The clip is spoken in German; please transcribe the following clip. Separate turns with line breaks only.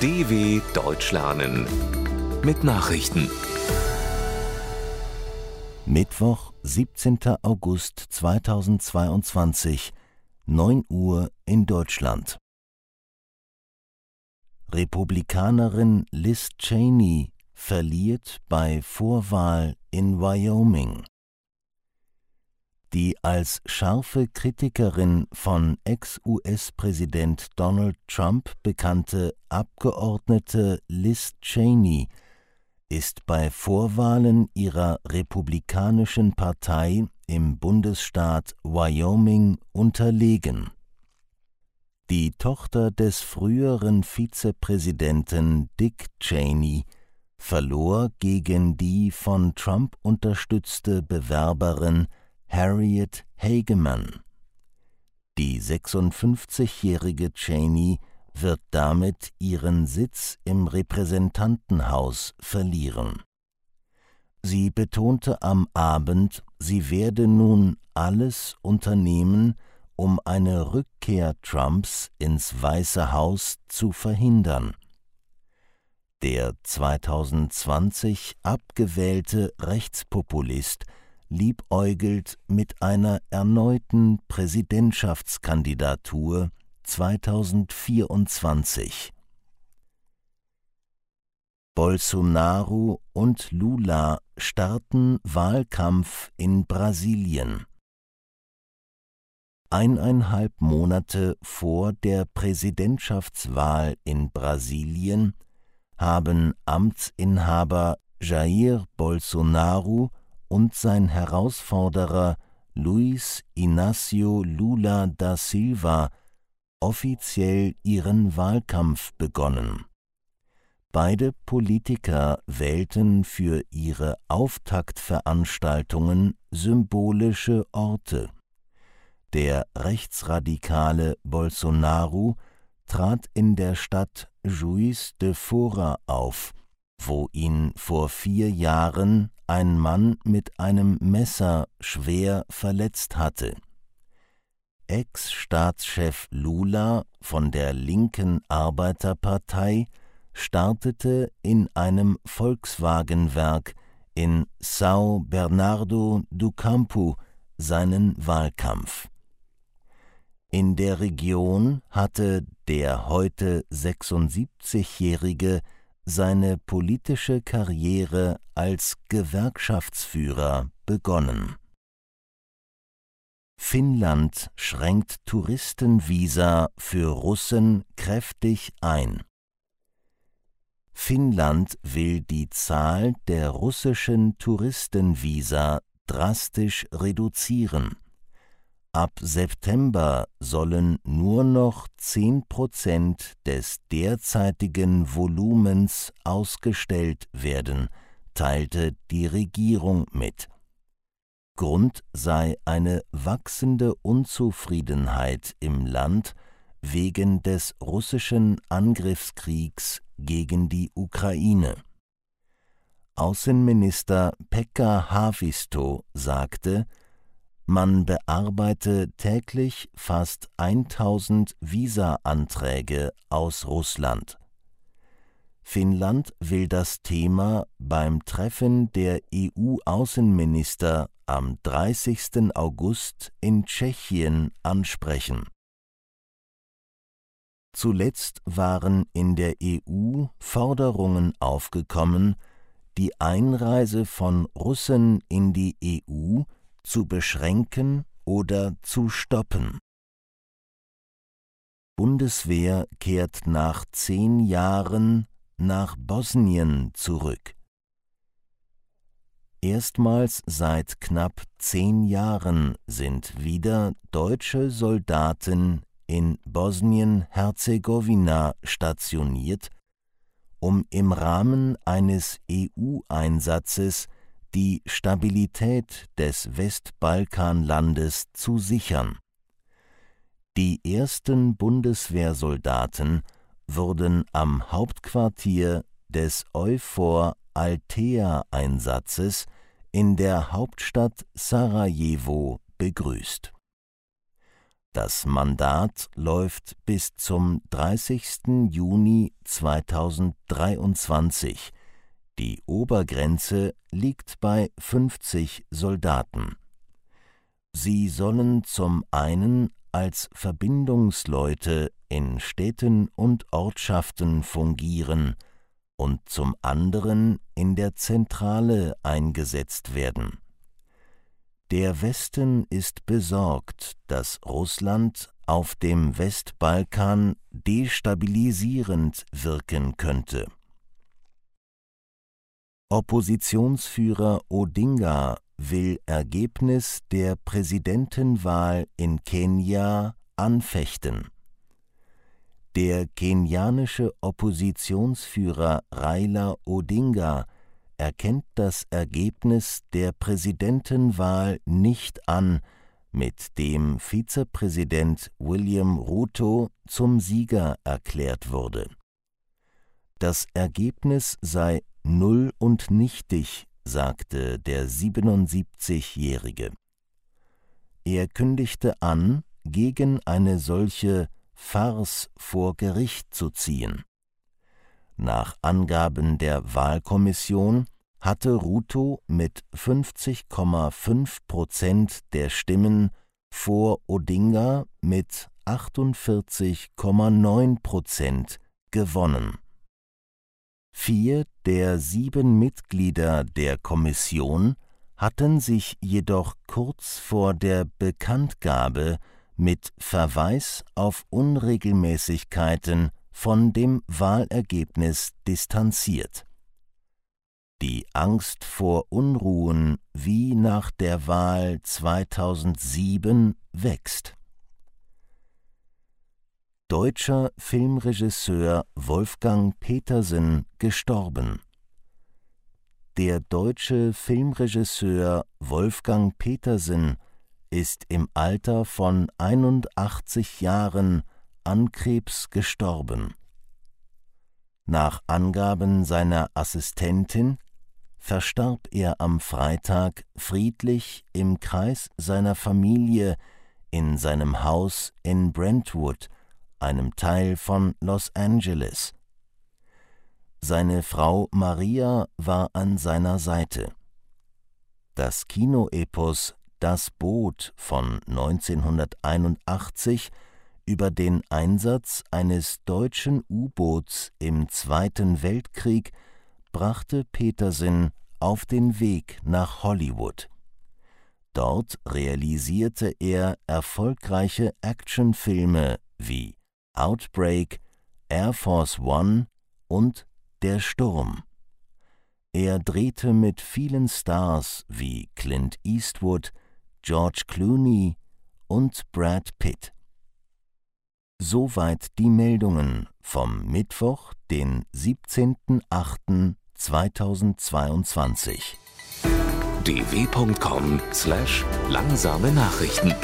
DW Deutsch lernen mit Nachrichten.
Mittwoch, 17. August 2022, 9 Uhr in Deutschland. Republikanerin Liz Cheney verliert bei Vorwahl in Wyoming. Die als scharfe Kritikerin von Ex-US-Präsident Donald Trump bekannte Abgeordnete Liz Cheney ist bei Vorwahlen ihrer republikanischen Partei im Bundesstaat Wyoming unterlegen. Die Tochter des früheren Vizepräsidenten Dick Cheney verlor gegen die von Trump unterstützte Bewerberin Harriet Hageman. Die 56-jährige Cheney wird damit ihren Sitz im Repräsentantenhaus verlieren. Sie betonte am Abend, sie werde nun alles unternehmen, um eine Rückkehr Trumps ins Weiße Haus zu verhindern. Der 2020 abgewählte Rechtspopulist liebäugelt mit einer erneuten Präsidentschaftskandidatur 2024. Bolsonaro und Lula starten Wahlkampf in Brasilien. Eineinhalb Monate vor der Präsidentschaftswahl in Brasilien haben Amtsinhaber Jair Bolsonaro und sein Herausforderer Luis Inácio Lula da Silva offiziell ihren Wahlkampf begonnen. Beide Politiker wählten für ihre Auftaktveranstaltungen symbolische Orte. Der rechtsradikale Bolsonaro trat in der Stadt Juiz de Fora auf, wo ihn vor vier Jahren ein Mann mit einem Messer schwer verletzt hatte. Ex-Staatschef Lula von der linken Arbeiterpartei startete in einem Volkswagenwerk in São Bernardo do Campo seinen Wahlkampf. In der Region hatte der heute 76-Jährige seine politische Karriere als Gewerkschaftsführer begonnen. Finnland schränkt Touristenvisa für Russen kräftig ein. Finnland will die Zahl der russischen Touristenvisa drastisch reduzieren. Ab September sollen nur noch 10 Prozent des derzeitigen Volumens ausgestellt werden, teilte die Regierung mit. Grund sei eine wachsende Unzufriedenheit im Land wegen des russischen Angriffskriegs gegen die Ukraine. Außenminister Pekka Haavisto sagte, man bearbeite täglich fast 1000 Visa-Anträge aus Russland. Finnland will das Thema beim Treffen der EU-Außenminister am 30. August in Tschechien ansprechen. Zuletzt waren in der EU Forderungen aufgekommen, die Einreise von Russen in die EU zu beschränken oder zu stoppen. Bundeswehr kehrt nach zehn Jahren nach Bosnien zurück. Erstmals seit knapp zehn Jahren sind wieder deutsche Soldaten in Bosnien-Herzegowina stationiert, um im Rahmen eines EU-Einsatzes die Stabilität des Westbalkanlandes zu sichern. Die ersten Bundeswehrsoldaten wurden am Hauptquartier des Euphor Althea-Einsatzes in der Hauptstadt Sarajevo begrüßt Das Mandat läuft bis zum 30. Juni 2023. Die Obergrenze liegt bei 50 Soldaten. Sie sollen zum einen als Verbindungsleute in Städten und Ortschaften fungieren und zum anderen in der Zentrale eingesetzt werden. Der Westen ist besorgt, dass Russland auf dem Westbalkan destabilisierend wirken könnte. Oppositionsführer Odinga will Ergebnis der Präsidentenwahl in Kenia anfechten. Der kenianische Oppositionsführer Raila Odinga erkennt das Ergebnis der Präsidentenwahl nicht an, mit dem Vizepräsident William Ruto zum Sieger erklärt wurde. Das Ergebnis sei null und nichtig, sagte der 77-Jährige. Er kündigte an, gegen eine solche Farce vor Gericht zu ziehen. Nach Angaben der Wahlkommission hatte Ruto mit 50,5 Prozent der Stimmen vor Odinga mit 48,9 Prozent gewonnen. Vier der sieben Mitglieder der Kommission hatten sich jedoch kurz vor der Bekanntgabe mit Verweis auf Unregelmäßigkeiten von dem Wahlergebnis distanziert. Die Angst vor Unruhen wie nach der Wahl 2007 wächst. Deutscher Filmregisseur Wolfgang Petersen gestorben. Der deutsche Filmregisseur Wolfgang Petersen ist im Alter von 81 Jahren an Krebs gestorben. Nach Angaben seiner Assistentin verstarb er am Freitag friedlich im Kreis seiner Familie in seinem Haus in Brentwood, einem Teil von Los Angeles. Seine Frau Maria war an seiner Seite. Das Kinoepos Das Boot von 1981 über den Einsatz eines deutschen U-Boots im Zweiten Weltkrieg brachte Petersen auf den Weg nach Hollywood. Dort realisierte er erfolgreiche Actionfilme wie Outbreak, Air Force One und Der Sturm. Er drehte mit vielen Stars wie Clint Eastwood, George Clooney und Brad Pitt. Soweit die Meldungen vom Mittwoch, den 17.08.2022.
dw.com/langsame Nachrichten